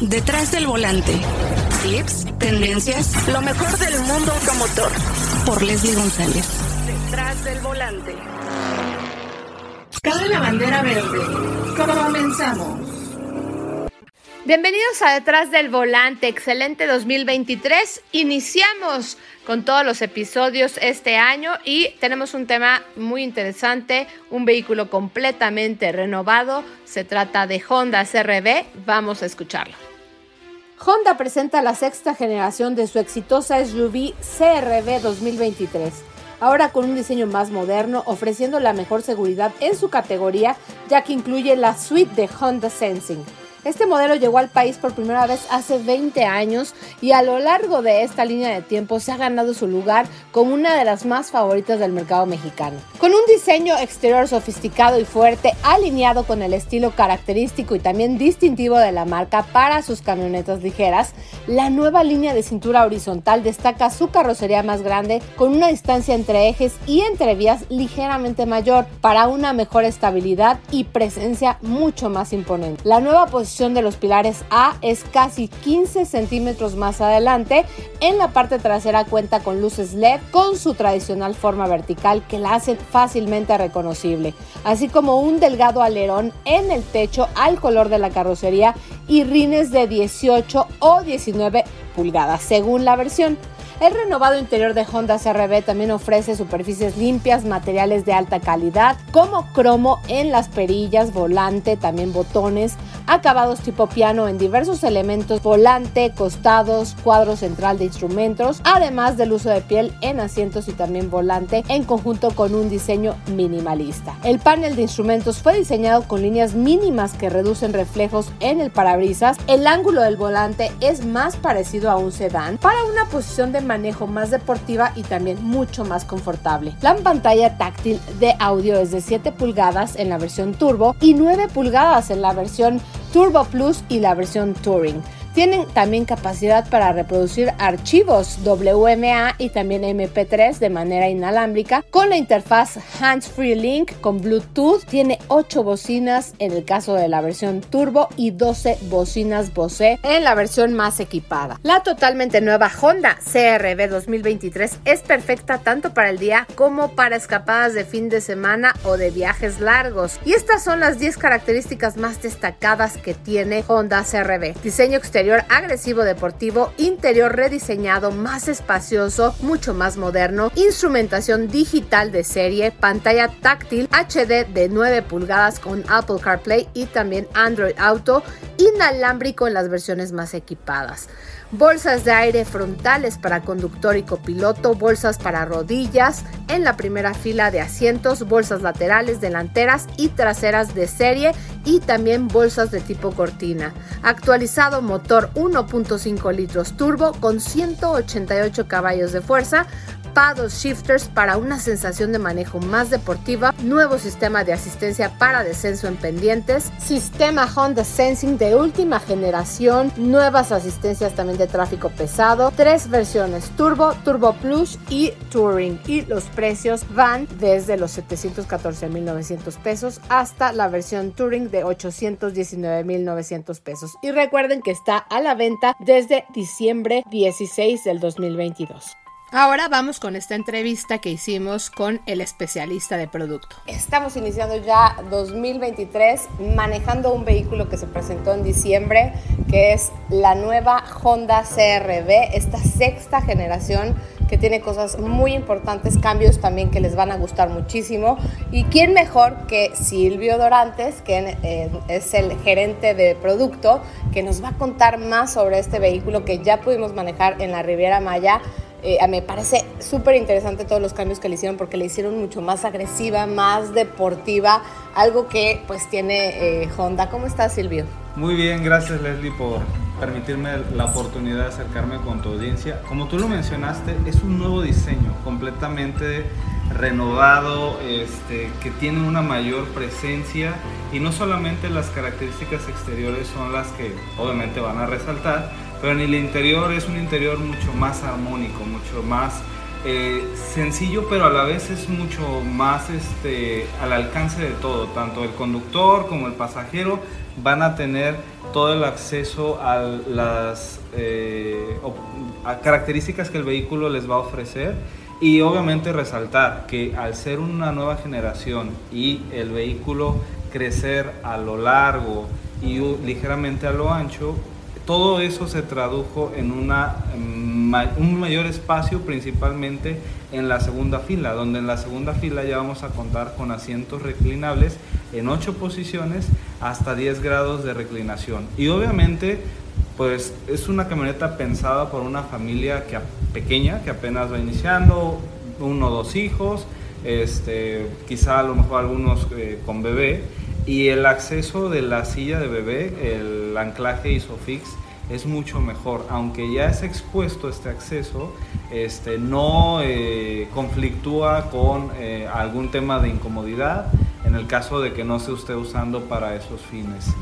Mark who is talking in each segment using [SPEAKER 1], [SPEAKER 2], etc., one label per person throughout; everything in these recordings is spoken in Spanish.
[SPEAKER 1] Detrás del volante. Clips, tendencias, lo mejor del mundo automotor. Por Leslie González. Detrás del volante. Cabe la bandera verde. Comenzamos.
[SPEAKER 2] Bienvenidos a Detrás del Volante, excelente 2023. Iniciamos con todos los episodios este año y tenemos un tema muy interesante, un vehículo completamente renovado. Se trata de Honda CRV, vamos a escucharlo. Honda presenta la sexta generación de su exitosa SUV CRV 2023 ahora con un diseño más moderno, ofreciendo la mejor seguridad en su categoría, ya que incluye la suite de Honda Sensing este modelo llegó al país por primera vez hace 20 años y a lo largo de esta línea de tiempo se ha ganado su lugar como una de las más favoritas del mercado mexicano. Con un diseño exterior sofisticado y fuerte, alineado con el estilo característico y también distintivo de la marca para sus camionetas ligeras, la nueva línea de cintura horizontal destaca su carrocería más grande con una distancia entre ejes y entre vías ligeramente mayor para una mejor estabilidad y presencia mucho más imponente. La nueva posición de los pilares A es casi 15 centímetros más adelante. En la parte trasera cuenta con luces LED con su tradicional forma vertical que la hacen fácilmente reconocible, así como un delgado alerón en el techo al color de la carrocería y rines de 18 o 19 pulgadas según la versión. El renovado interior de Honda CRV también ofrece superficies limpias, materiales de alta calidad, como cromo en las perillas, volante, también botones, acabados tipo piano en diversos elementos, volante, costados, cuadro central de instrumentos, además del uso de piel en asientos y también volante en conjunto con un diseño minimalista. El panel de instrumentos fue diseñado con líneas mínimas que reducen reflejos en el parabrisas. El ángulo del volante es más parecido a un sedán para una posición de manejo más deportiva y también mucho más confortable. La pantalla táctil de audio es de 7 pulgadas en la versión turbo y 9 pulgadas en la versión Turbo Plus y la versión Touring. Tienen también capacidad para reproducir archivos WMA y también MP3 de manera inalámbrica con la interfaz Hands Free Link con Bluetooth. Tiene 8 bocinas en el caso de la versión Turbo y 12 bocinas Bose en la versión más equipada. La totalmente nueva Honda CRV 2023 es perfecta tanto para el día como para escapadas de fin de semana o de viajes largos. Y estas son las 10 características más destacadas que tiene Honda CRV. Diseño exterior agresivo deportivo, interior rediseñado, más espacioso, mucho más moderno, instrumentación digital de serie, pantalla táctil HD de 9 pulgadas con Apple CarPlay y también Android Auto, inalámbrico en las versiones más equipadas bolsas de aire frontales para conductor y copiloto, bolsas para rodillas en la primera fila de asientos, bolsas laterales, delanteras y traseras de serie y también bolsas de tipo cortina. Actualizado motor 1.5 litros turbo con 188 caballos de fuerza, paddle shifters para una sensación de manejo más deportiva, nuevo sistema de asistencia para descenso en pendientes, sistema Honda Sensing de última generación, nuevas asistencias también de tráfico pesado, tres versiones Turbo, Turbo Plus y Touring y los precios van desde los 714.900 pesos hasta la versión Touring de 819.900 pesos y recuerden que está a la venta desde diciembre 16 del 2022. Ahora vamos con esta entrevista que hicimos con el especialista de producto. Estamos iniciando ya 2023 manejando un vehículo que se presentó en diciembre, que es la nueva Honda CRV, esta sexta generación que tiene cosas muy importantes, cambios también que les van a gustar muchísimo. ¿Y quién mejor que Silvio Dorantes, que eh, es el gerente de producto, que nos va a contar más sobre este vehículo que ya pudimos manejar en la Riviera Maya? Eh, me parece súper interesante todos los cambios que le hicieron porque le hicieron mucho más agresiva, más deportiva, algo que pues tiene eh, Honda. ¿Cómo estás, Silvio?
[SPEAKER 3] Muy bien, gracias Leslie por permitirme la oportunidad de acercarme con tu audiencia. Como tú lo mencionaste, es un nuevo diseño completamente renovado, este, que tiene una mayor presencia y no solamente las características exteriores son las que obviamente van a resaltar, pero en el interior es un interior mucho más armónico, mucho más eh, sencillo, pero a la vez es mucho más este, al alcance de todo, tanto el conductor como el pasajero van a tener todo el acceso a las eh, a características que el vehículo les va a ofrecer y obviamente resaltar que al ser una nueva generación y el vehículo crecer a lo largo y ligeramente a lo ancho, todo eso se tradujo en un mayor espacio principalmente en la segunda fila, donde en la segunda fila ya vamos a contar con asientos reclinables en 8 posiciones hasta 10 grados de reclinación. Y obviamente pues es una camioneta pensada por una familia que, pequeña que apenas va iniciando, uno o dos hijos, este, quizá a lo mejor algunos eh, con bebé y el acceso de la silla de bebé, el anclaje ISOFIX es mucho mejor, aunque ya es expuesto este acceso, este, no eh, conflictúa con eh, algún tema de incomodidad en el caso de que no se esté usando para esos fines.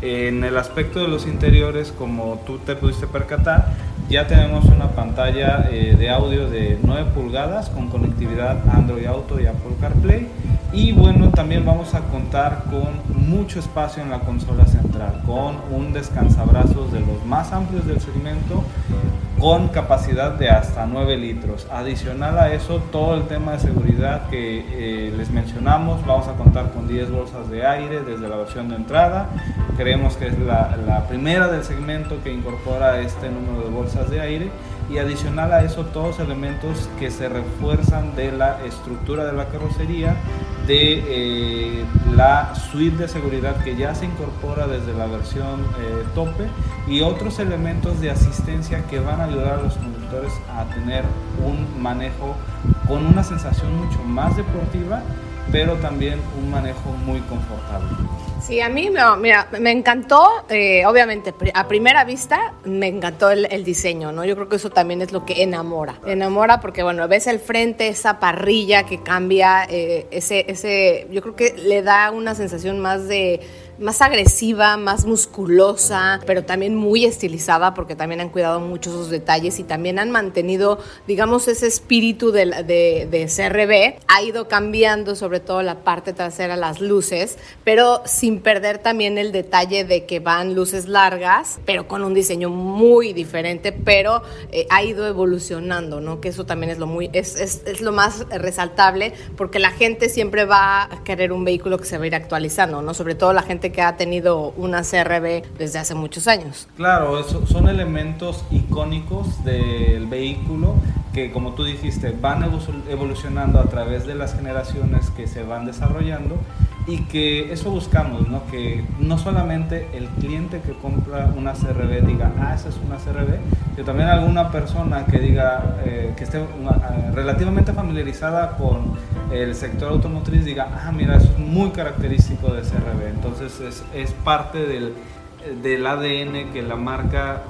[SPEAKER 3] En el aspecto de los interiores, como tú te pudiste percatar, ya tenemos una pantalla eh, de audio de 9 pulgadas con conectividad Android Auto y Apple CarPlay. Y bueno, también vamos a contar con mucho espacio en la consola central, con un descansabrazos de los más amplios del segmento, con capacidad de hasta 9 litros. Adicional a eso, todo el tema de seguridad que eh, les mencionamos, vamos a contar con 10 bolsas de aire desde la versión de entrada. Creemos que es la, la primera del segmento que incorpora este número de bolsas de aire y adicional a eso todos elementos que se refuerzan de la estructura de la carrocería, de eh, la suite de seguridad que ya se incorpora desde la versión eh, tope y otros elementos de asistencia que van a ayudar a los conductores a tener un manejo con una sensación mucho más deportiva, pero también un manejo muy confortable.
[SPEAKER 4] Sí, a mí mira, me encantó, eh, obviamente, a primera vista me encantó el, diseño, ¿no? Yo creo que eso también es lo que enamora. Enamora porque, bueno, ves el frente, esa parrilla que cambia, eh, ese, ese, yo creo que le da una sensación más de más agresiva, más musculosa, pero también muy estilizada porque también han cuidado mucho sus detalles y también han mantenido, digamos, ese espíritu de, de, CRB. Ha ido cambiando sobre todo la parte trasera, las luces, pero sin perder también el detalle de que van luces largas, pero con un diseño muy diferente, pero eh, ha ido evolucionando, ¿no? Que eso también es lo, muy, es, es, es lo más resaltable porque la gente siempre va a querer un vehículo que se va a ir actualizando, ¿no? Sobre todo la gente que ha tenido una CRB desde hace muchos años.
[SPEAKER 3] Claro, son elementos icónicos del vehículo que como tú dijiste van evolucionando a través de las generaciones que se van desarrollando y que eso buscamos, ¿no? que no solamente el cliente que compra una CRB diga, ah, esa es una CRB, sino también alguna persona que diga, eh, que esté ah, relativamente familiarizada con el sector automotriz, diga, ah, mira, eso es muy característico de CRB. Entonces es, es parte del, del ADN que la marca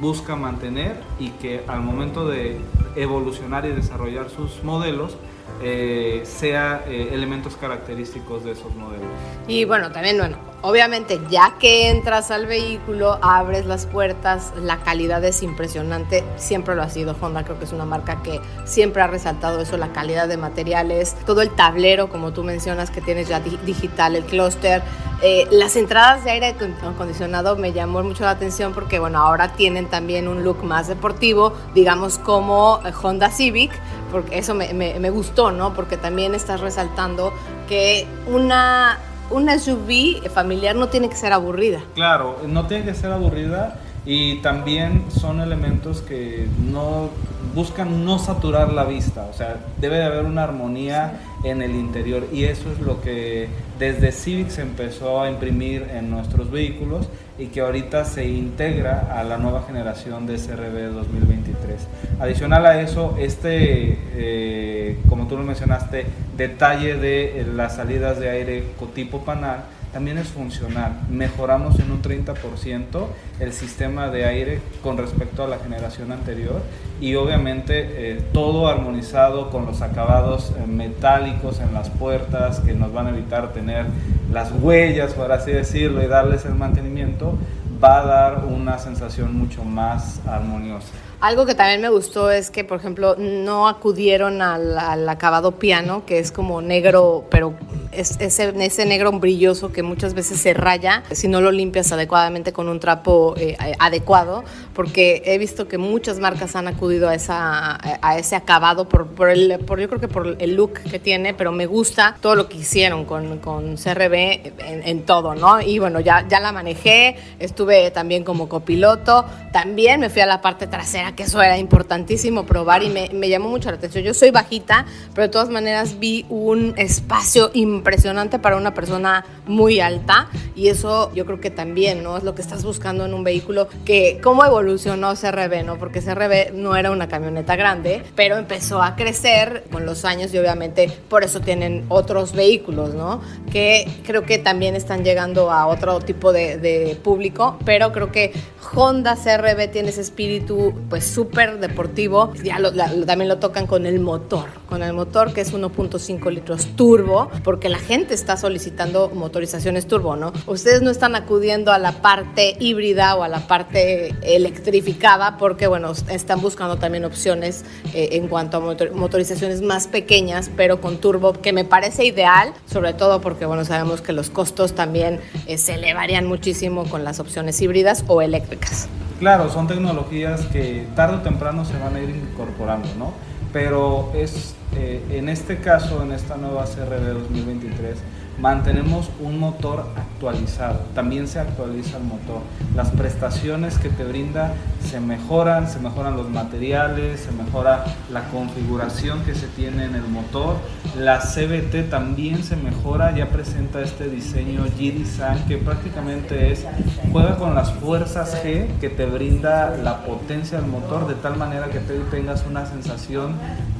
[SPEAKER 3] busca mantener y que al momento de evolucionar y desarrollar sus modelos, eh, sea eh, elementos característicos de esos modelos.
[SPEAKER 4] Y bueno, también, bueno, obviamente ya que entras al vehículo, abres las puertas, la calidad es impresionante, siempre lo ha sido Honda, creo que es una marca que siempre ha resaltado eso, la calidad de materiales, todo el tablero, como tú mencionas, que tienes ya digital, el clúster, eh, las entradas de aire acondicionado me llamó mucho la atención porque, bueno, ahora tienen también un look más deportivo, digamos como Honda Civic, porque eso me, me, gustó, ¿no? Porque también estás resaltando que una, una SUV familiar no tiene que ser aburrida.
[SPEAKER 3] Claro, no tiene que ser aburrida y también son elementos que no buscan no saturar la vista, o sea, debe de haber una armonía en el interior y eso es lo que desde Civic se empezó a imprimir en nuestros vehículos y que ahorita se integra a la nueva generación de CRB 2023. Adicional a eso, este, eh, como tú lo mencionaste, detalle de las salidas de aire tipo panal, también es funcional. Mejoramos en un 30% el sistema de aire con respecto a la generación anterior y obviamente eh, todo armonizado con los acabados eh, metálicos en las puertas que nos van a evitar tener las huellas, por así decirlo, y darles el mantenimiento, va a dar una sensación mucho más armoniosa.
[SPEAKER 4] Algo que también me gustó es que, por ejemplo, no acudieron al, al acabado piano, que es como negro, pero ese, ese negro brilloso que muchas veces se raya si no lo limpias adecuadamente con un trapo eh, adecuado, porque he visto que muchas marcas han acudido a, esa, a ese acabado por, por, el, por yo creo que por el look que tiene, pero me gusta todo lo que hicieron con, con CRB en, en, todo, ¿no? Y bueno, ya, ya la manejé, estuve también como copiloto, también me fui a la parte trasera, que eso era importantísimo probar y me, me llamó mucho la atención. Yo soy bajita, pero de todas maneras vi un espacio impresionante para una persona muy alta y eso yo creo que también, ¿no? Es lo que estás buscando en un vehículo que cómo evolucionó CRB, ¿no? Porque CRB no era una camioneta grande, pero empezó a crecer con los años y obviamente por eso tienen otros vehículos, ¿no? Que creo que también están llegando a otro tipo de, de público, pero creo que Honda CRB tiene ese espíritu pues súper deportivo, ya lo, también lo tocan con el motor, con el motor que es 1.5 litros turbo, porque la gente está solicitando motorizaciones turbo, ¿no? Ustedes no están acudiendo a la parte híbrida o a la parte electrificada porque, bueno, están buscando también opciones eh, en cuanto a motorizaciones más pequeñas, pero con turbo, que me parece ideal, sobre todo porque, bueno, sabemos que los costos también eh, se elevarían muchísimo con las opciones híbridas o eléctricas.
[SPEAKER 3] Claro, son tecnologías que tarde o temprano se van a ir incorporando, ¿no? Pero es, eh, en este caso, en esta nueva CRB 2023, mantenemos un motor actualizado, también se actualiza el motor. Las prestaciones que te brinda se mejoran, se mejoran los materiales, se mejora la configuración que se tiene en el motor. La CBT también se mejora, ya presenta este diseño G-Design que prácticamente es, juega con las fuerzas G que te brinda la potencia del motor de tal manera que te tengas una sensación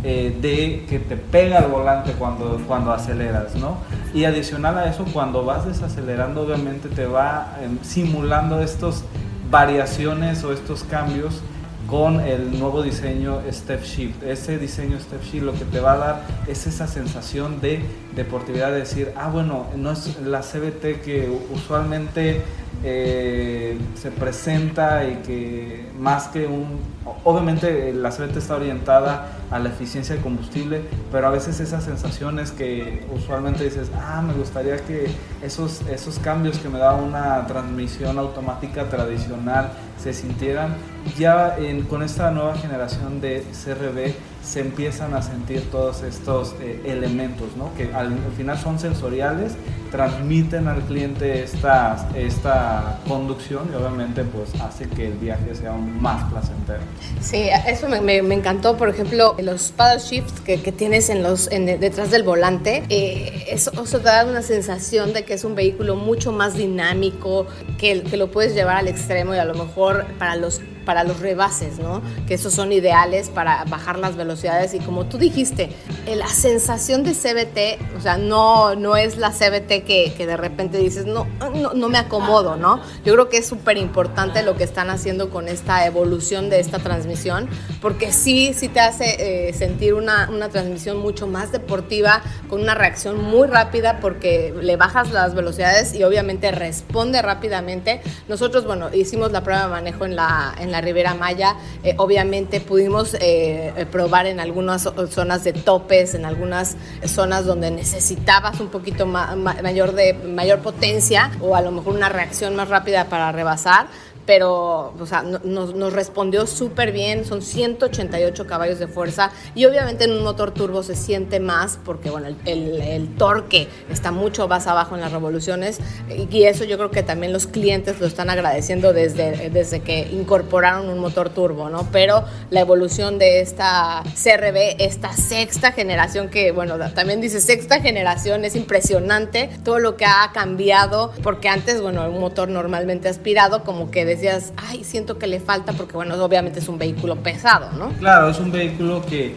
[SPEAKER 3] eh, de que te pega el volante cuando, cuando aceleras, ¿no? Y adicional a eso, cuando vas desacelerando, obviamente te va em, simulando estas variaciones o estos cambios con el nuevo diseño Step Shift. Ese diseño Step Shift lo que te va a dar es esa sensación de deportividad, de decir, ah, bueno, no es la CBT que usualmente eh, se presenta y que más que un... Obviamente la CBT está orientada a la eficiencia de combustible, pero a veces esas sensaciones que usualmente dices, ah, me gustaría que esos, esos cambios que me da una transmisión automática tradicional se sintieran, ya con esta nueva generación de CRB se empiezan a sentir todos estos eh, elementos, ¿no? que al, final son sensoriales, transmiten al cliente esta, esta conducción y obviamente pues hace que el viaje sea aún más placentero.
[SPEAKER 4] Sí, eso me, me, encantó, por ejemplo, los paddle shifts que, que tienes en los, en, detrás del volante, eh, eso, eso, te da una sensación de que es un vehículo mucho más dinámico, que, que lo puedes llevar al extremo y a lo mejor para los para los rebases, ¿no? Que esos son ideales para bajar las velocidades y como tú dijiste, eh, la sensación de CBT, o sea, no, no es la CBT que, que de repente dices, no, no, no, me acomodo, ¿no? Yo creo que es súper importante lo que están haciendo con esta evolución de esta transmisión, porque sí, sí te hace eh, sentir una, una transmisión mucho más deportiva, con una reacción muy rápida, porque le bajas las velocidades y obviamente responde rápidamente. Nosotros, bueno, hicimos la prueba de manejo en la, en la Ribera Maya. Eh, obviamente pudimos eh, eh, probar en algunas zonas de topes, en algunas zonas donde necesitabas un poquito mayor, de, mayor potencia o a lo mejor una reacción más rápida para rebasar pero o sea, nos, nos respondió súper bien, son 188 caballos de fuerza y obviamente en un motor turbo se siente más porque bueno, el, el, torque está mucho más abajo en las revoluciones y eso yo creo que también los clientes lo están agradeciendo desde, desde que incorporaron un motor turbo, ¿no? Pero la evolución de esta CRB, esta sexta generación que bueno, también dice sexta generación, es impresionante todo lo que ha cambiado porque antes, bueno, un motor normalmente aspirado como que decías, ay, siento que le falta porque, bueno, obviamente es un vehículo pesado, ¿no?
[SPEAKER 3] Claro, es un vehículo que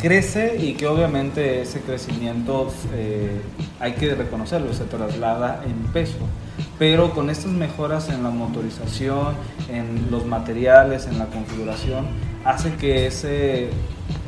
[SPEAKER 3] crece y que obviamente ese crecimiento eh, hay que reconocerlo, se traslada en peso. Pero con estas mejoras en la motorización, en los materiales, en la configuración, hace que ese,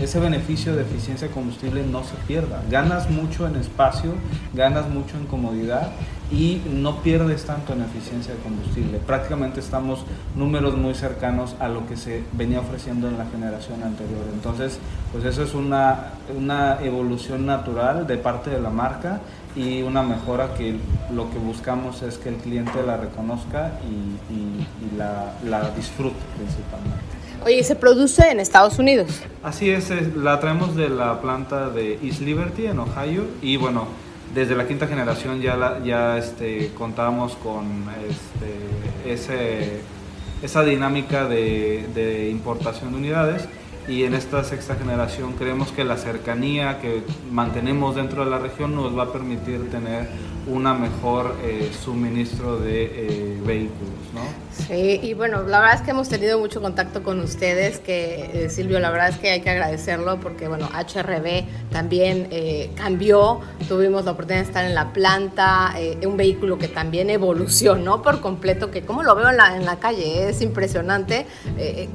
[SPEAKER 3] ese beneficio de eficiencia de combustible no se pierda. Ganas mucho en espacio, ganas mucho en comodidad y no pierdes tanto en eficiencia de combustible. Prácticamente estamos números muy cercanos a lo que se venía ofreciendo en la generación anterior. Entonces, pues eso es una, una evolución natural de parte de la marca y una mejora que lo que buscamos es que el cliente la reconozca y, la, la disfrute principalmente.
[SPEAKER 4] Oye, ¿se produce en Estados Unidos?
[SPEAKER 3] Así es, la traemos de la planta de East Liberty en Ohio y bueno, desde la quinta generación ya, la, ya este, contábamos con este, ese, esa dinámica de, de importación de unidades y en esta sexta generación creemos que la cercanía que mantenemos dentro de la región nos va a permitir tener una mejor eh, suministro de eh, vehículos, ¿no?
[SPEAKER 4] Sí, y bueno, la verdad es que hemos tenido mucho contacto con ustedes, que eh, Silvio, la verdad es que hay que agradecerlo porque, bueno, HRB también cambió, tuvimos la oportunidad de estar en la planta, un vehículo que también evolucionó por completo, que como lo veo en la, en la calle, es impresionante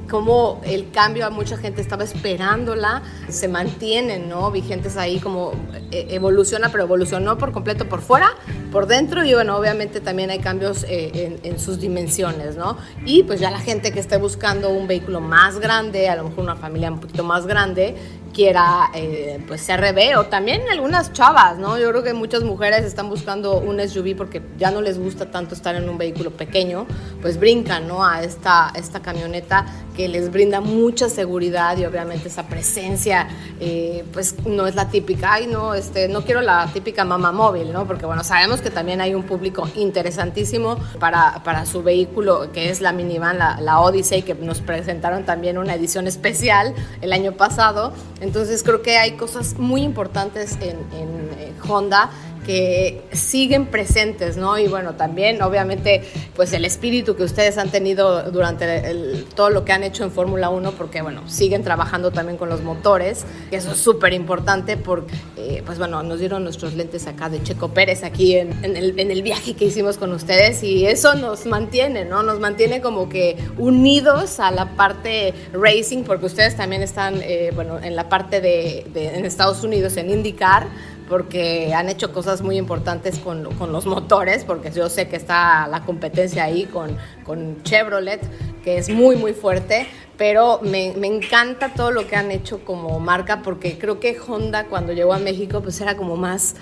[SPEAKER 4] cómo el cambio a mucha gente estaba esperándola, se mantienen, ¿no? Vigentes ahí, como evoluciona, pero evolucionó por completo por fuera por dentro y bueno, obviamente también hay cambios eh, en, sus dimensiones, ¿no? Y pues ya la gente que esté buscando un vehículo más grande, a lo mejor una familia un poquito más grande, quiera eh, pues CRB o también algunas chavas, ¿no? Yo creo que muchas mujeres están buscando un SUV porque ya no les gusta tanto estar en un vehículo pequeño, pues brincan, ¿no? A esta, esta camioneta que les brinda mucha seguridad y obviamente esa presencia, eh, pues no es la típica, ay, no, este, no quiero la típica mamá móvil, ¿no? Porque bueno, sabemos que también hay un público interesantísimo para, para su vehículo, que es la minivan, la, la Odyssey, que nos presentaron también una edición especial el año pasado. Entonces creo que hay cosas muy importantes en, en Honda que siguen presentes, ¿no? Y bueno, también obviamente pues el espíritu que ustedes han tenido durante todo lo que han hecho en Fórmula 1, porque bueno, siguen trabajando también con los motores, que eso es súper importante porque eh, pues bueno, nos dieron nuestros lentes acá de Checo Pérez aquí en, el, en, el, viaje que hicimos con ustedes y eso nos mantiene, ¿no? Nos mantiene como que unidos a la parte racing, porque ustedes también están, eh, bueno, en la parte de, de en Estados Unidos, en IndyCar porque han hecho cosas muy importantes con, con, los motores, porque yo sé que está la competencia ahí con, con Chevrolet, que es muy, muy fuerte, pero me, me, encanta todo lo que han hecho como marca, porque creo que Honda cuando llegó a México, pues era como más,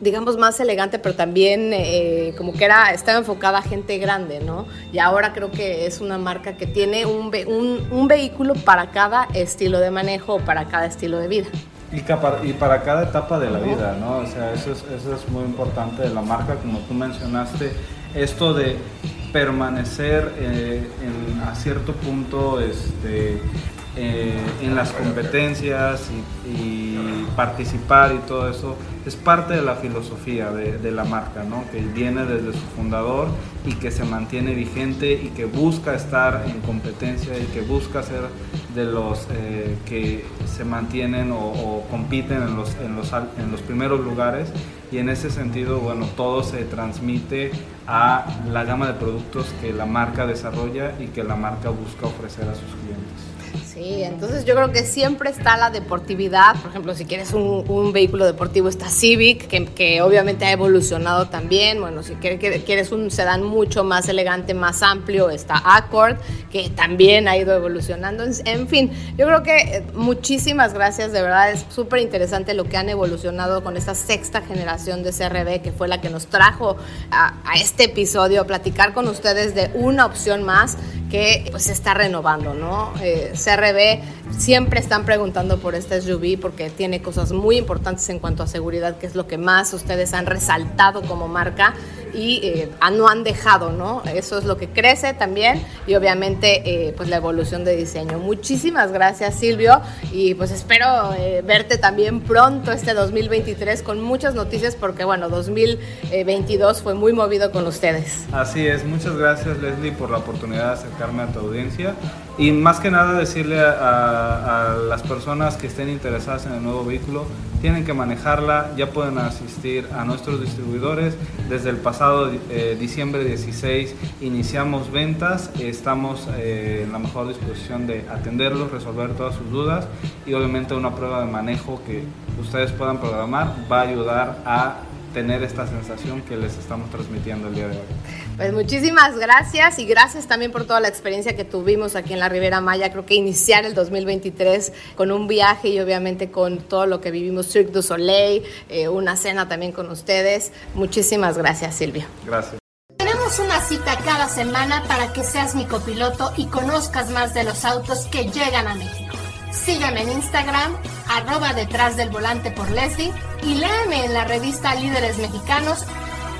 [SPEAKER 4] digamos, más elegante, pero también eh, como que era, estaba enfocada a gente grande, ¿no? Y ahora creo que es una marca que tiene un, un, un vehículo para cada estilo de manejo, para cada estilo de vida.
[SPEAKER 3] Y, para cada etapa de la vida, ¿no? O sea, eso es, eso es muy importante de la marca, como tú mencionaste, esto de permanecer eh, en, a cierto punto este, eh, en las competencias y, participar y todo eso es parte de la filosofía de, la marca, ¿no? que viene desde su fundador y que se mantiene vigente y que busca estar en competencia y que busca ser de los eh, que se mantienen o, compiten en los, en, los, en los primeros lugares y en ese sentido, bueno, todo se transmite a la gama de productos que la marca desarrolla y que la marca busca ofrecer a sus clientes.
[SPEAKER 4] Sí, entonces yo creo que siempre está la deportividad. Por ejemplo, si quieres un, vehículo deportivo está Civic, que, obviamente ha evolucionado también. Bueno, si quieres un sedán mucho más elegante, más amplio, está Accord, que también ha ido evolucionando. En fin, yo creo que eh, muchísimas gracias, de verdad es súper interesante lo que han evolucionado con esta sexta generación de CRB, que fue la que nos trajo a, a este episodio, a platicar con ustedes de una opción más que pues se está renovando, ¿no? Eh, CRB siempre están preguntando por este SUV porque tiene cosas muy importantes en cuanto a seguridad, que es lo que más ustedes han resaltado como marca y eh, no han dejado, ¿no? Eso es lo que crece también y obviamente eh, pues la evolución de diseño. Muchísimas gracias Silvio y pues espero eh, verte también pronto este 2023 con muchas noticias porque bueno, 2022 fue muy movido con ustedes.
[SPEAKER 3] Así es, muchas gracias Leslie por la oportunidad de acercarme a tu audiencia y más que nada decirle a, las personas que estén interesadas en el nuevo vehículo, tienen que manejarla, ya pueden asistir a nuestros distribuidores. Desde el pasado eh, diciembre 16 iniciamos ventas, estamos eh, en la mejor disposición de atenderlos, resolver todas sus dudas y obviamente una prueba de manejo que ustedes puedan programar va a ayudar a tener esta sensación que les estamos transmitiendo el día de hoy.
[SPEAKER 4] Pues muchísimas gracias y gracias también por toda la experiencia que tuvimos aquí en la Ribera Maya. Creo que iniciar el 2023 con un viaje y obviamente con todo lo que vivimos, Cirque du Soleil, eh, una cena también con ustedes. Muchísimas gracias, Silvia.
[SPEAKER 3] Gracias.
[SPEAKER 2] Tenemos una cita cada semana para que seas mi copiloto y conozcas más de los autos que llegan a México. Sígueme en Instagram, arroba detrás del volante por Leslie y léeme en la revista Líderes Mexicanos.